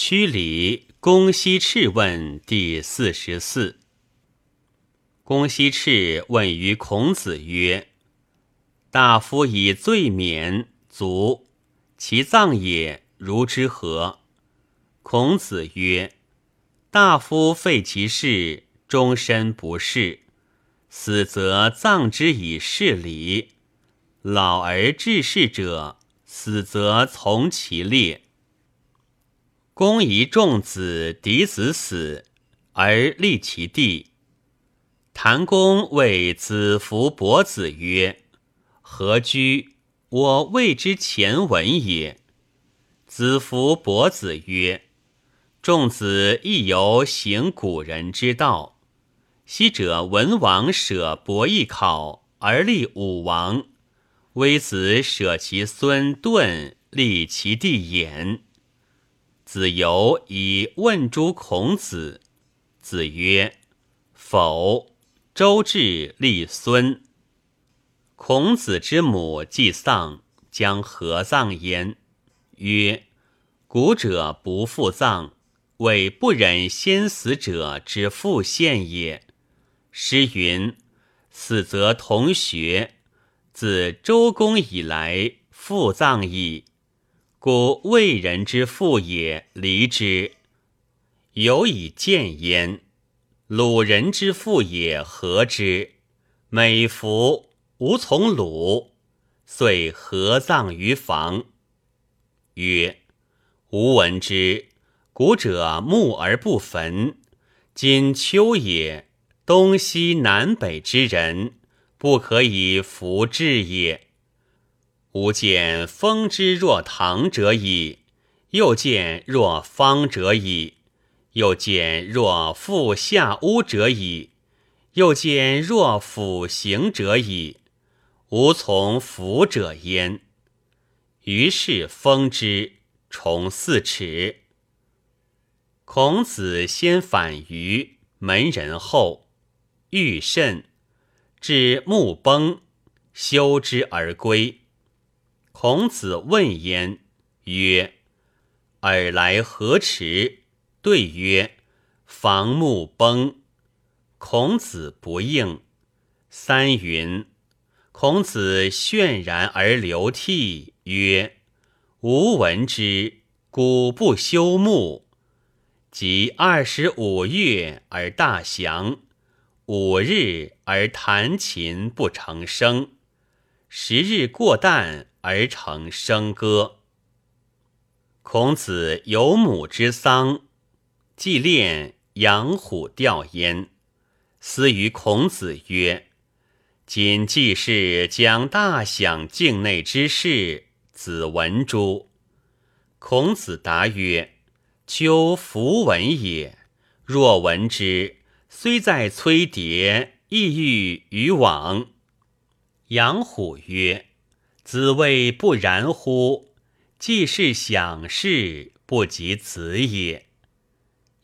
曲礼公西赤问第四十四。公西赤问于孔子曰：“大夫以罪免，卒，其葬也如之何？”孔子曰：“大夫废其事，终身不仕，死则葬之以事礼；老而致仕者，死则从其列。”公宜仲子嫡子死，而立其弟。谭公谓子服伯子曰：“何居？我未之前文也。”子服伯子曰：“仲子亦犹行古人之道。昔者文王舍伯邑考而立武王，微子舍其孙盾立其弟偃。”子游以问诸孔子，子曰：“否。”周至立孙。孔子之母既丧，将何葬焉？曰：“古者不复葬，为不忍先死者之复现也。”诗云：“死则同学。”自周公以来，复葬矣。故魏人之父也，离之有以见焉；鲁人之父也，和之美服无从鲁，遂合葬于房。曰：吾闻之，古者木而不焚。今秋也，东西南北之人，不可以服至也。吾见风之若堂者矣，又见若方者矣，又见若覆下屋者矣，又见若俯行者矣，无从服者焉。于是封之，重四尺。孔子先反于门人后，欲甚，至木崩，修之而归。孔子问焉，曰：“尔来何迟？”对曰：“房木崩。”孔子不应。三云，孔子泫然而流涕曰：“吾闻之，古不修木。及二十五月而大祥，五日而弹琴不成声，十日过旦。”而成笙歌。孔子有母之丧，祭练养虎吊焉。思于孔子曰：“今季氏将大享境内之事，子闻诸？”孔子答曰：“秋弗闻也。若闻之，虽在崔蝶，亦欲于往。”养虎曰。子谓不然乎？既是享事，不及子也。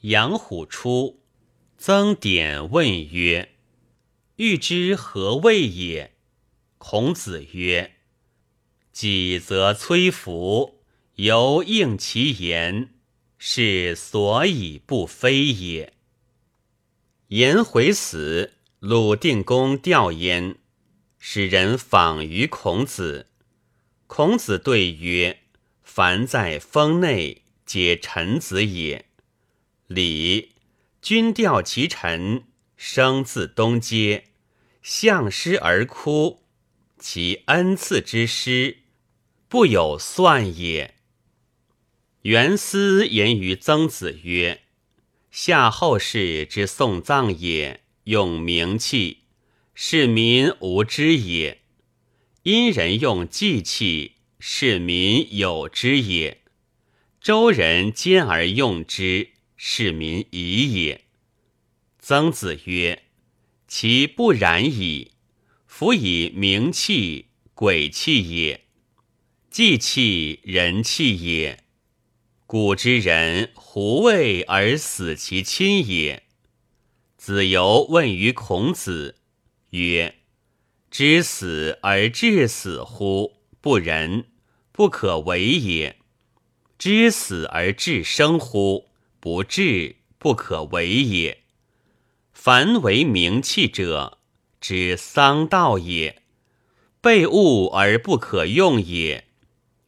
杨虎出，曾点问曰：“欲知何谓也？”孔子曰：“己则崔服，犹应其言，是所以不非也。”颜回死，鲁定公吊焉，使人访于孔子。孔子对曰：“凡在封内，皆臣子也。礼，君吊其臣，生自东阶，向师而哭，其恩赐之师，不有算也。”元思言于曾子曰：“夏后氏之送葬也，用名器，是民无知也。”殷人用祭器，是民有之也；周人兼而用之，是民疑也。曾子曰：“其不然矣。夫以名器，鬼器也；祭器，人器也。古之人，胡为而死其亲也？”子游问于孔子曰。知死而至死乎？不仁，不可为也。知死而至生乎？不治，不可为也。凡为名器者，之丧道也。备物而不可用也。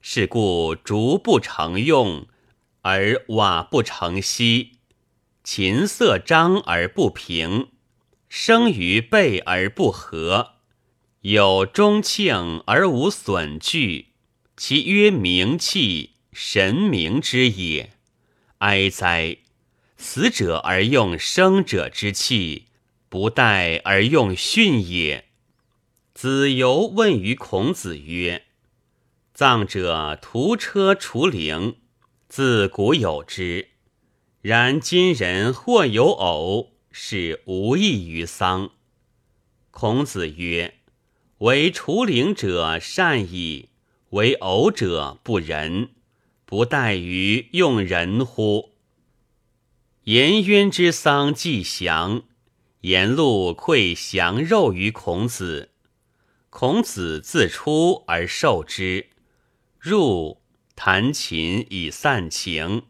是故竹不成用，而瓦不成锡；琴瑟张而不平，生于备而不和。有中庆而无损惧，其曰名气，神明之也。哀哉！死者而用生者之气，不待而用训也。子游问于孔子曰。葬者屠车除灵，自古有之。然今人或有偶，是无益于丧。孔子曰：“为除灵者善矣，为偶者不仁，不待于用人乎？”颜渊之丧既祥，颜路馈降肉于孔子，孔子自出而受之。入弹琴以散情，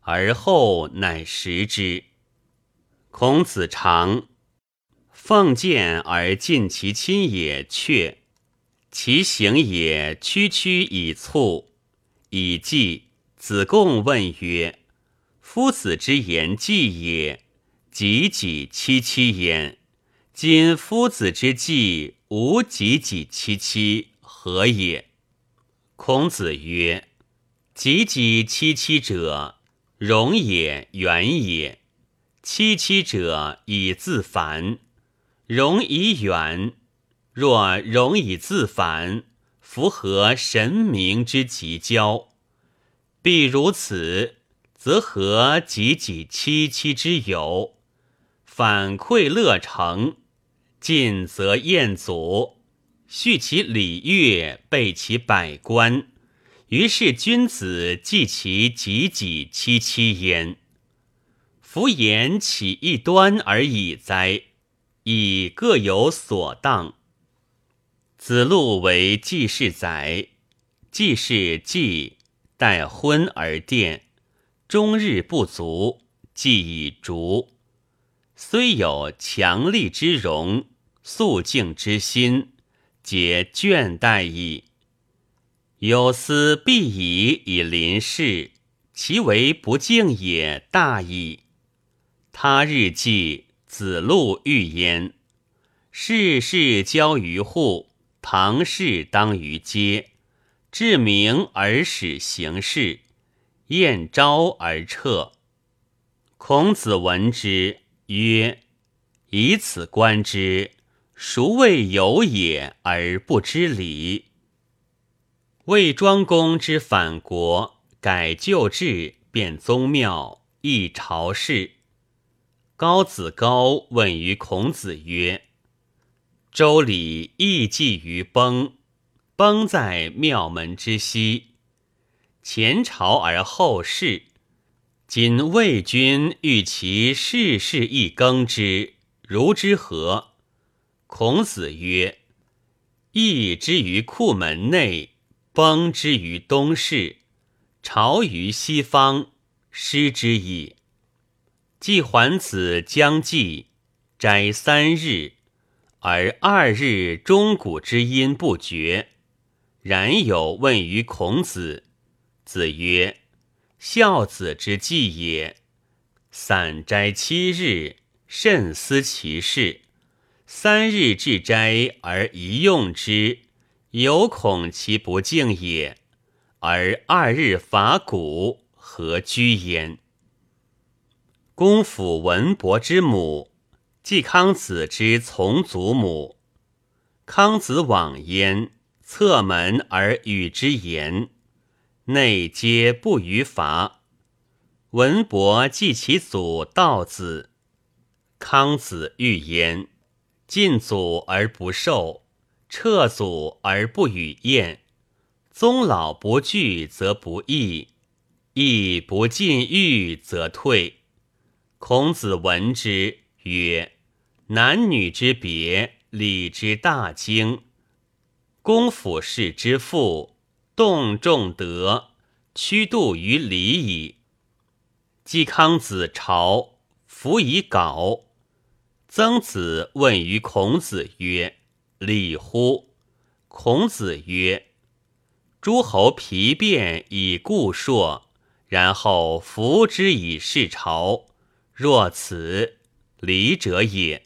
而后乃食之。孔子尝，奉见而尽其亲也，却其行也，区区以促。以季子贡问曰：“夫子之言季也，己己戚戚焉。今夫子之季无己己戚戚，何也？”孔子曰：“己己戚戚者，容也，远也。戚戚者，以自反。容以远，若容以自反，符合神明之极交。必如此，则何己己戚戚之友？反馈乐成，进则宴祖。”续其礼乐，备其百官，于是君子记其己己戚戚焉。夫言起一端而已哉？以各有所当。子路为季氏宰，季氏季待婚而奠，终日不足，既以逐。虽有强力之容，肃静之心。皆倦怠矣。有司必以以临事，其为不敬也大矣。他日祭，子路欲焉。世事交于户，唐氏当于街。至明而始行事，宴昭而撤。孔子闻之曰：“以此观之。”孰谓有也而不知礼？魏庄公之反国，改旧制，变宗庙，易朝事。高子高问于孔子曰：“周礼亦祭于崩，崩在庙门之西，前朝而后世。今魏君欲其世事亦更之，如之何？”孔子曰：“义之于库门内，崩之于东室，朝于西方，失之矣。季桓子将祭，斋三日，而二日钟鼓之音不绝。然有问于孔子，子曰：‘孝子之祭也。散斋七日，慎思其事。’”三日至斋而一用之，犹恐其不敬也；而二日伐谷，何居焉？公府文伯之母，季康子之从祖母。康子往焉，侧门而与之言，内皆不于伐。文伯祭其祖道子，康子欲焉。进祖而不受，撤祖而不与宴。宗老不惧，则不义；义不进欲，则退。孔子闻之曰：“男女之别，礼之大经。公府士之父，动仲德，屈度于礼矣。嵇康子朝，服以稿。曾子问于孔子曰：“礼乎？”孔子曰：“诸侯皮变以固硕，然后服之以事朝。若此，礼者也。”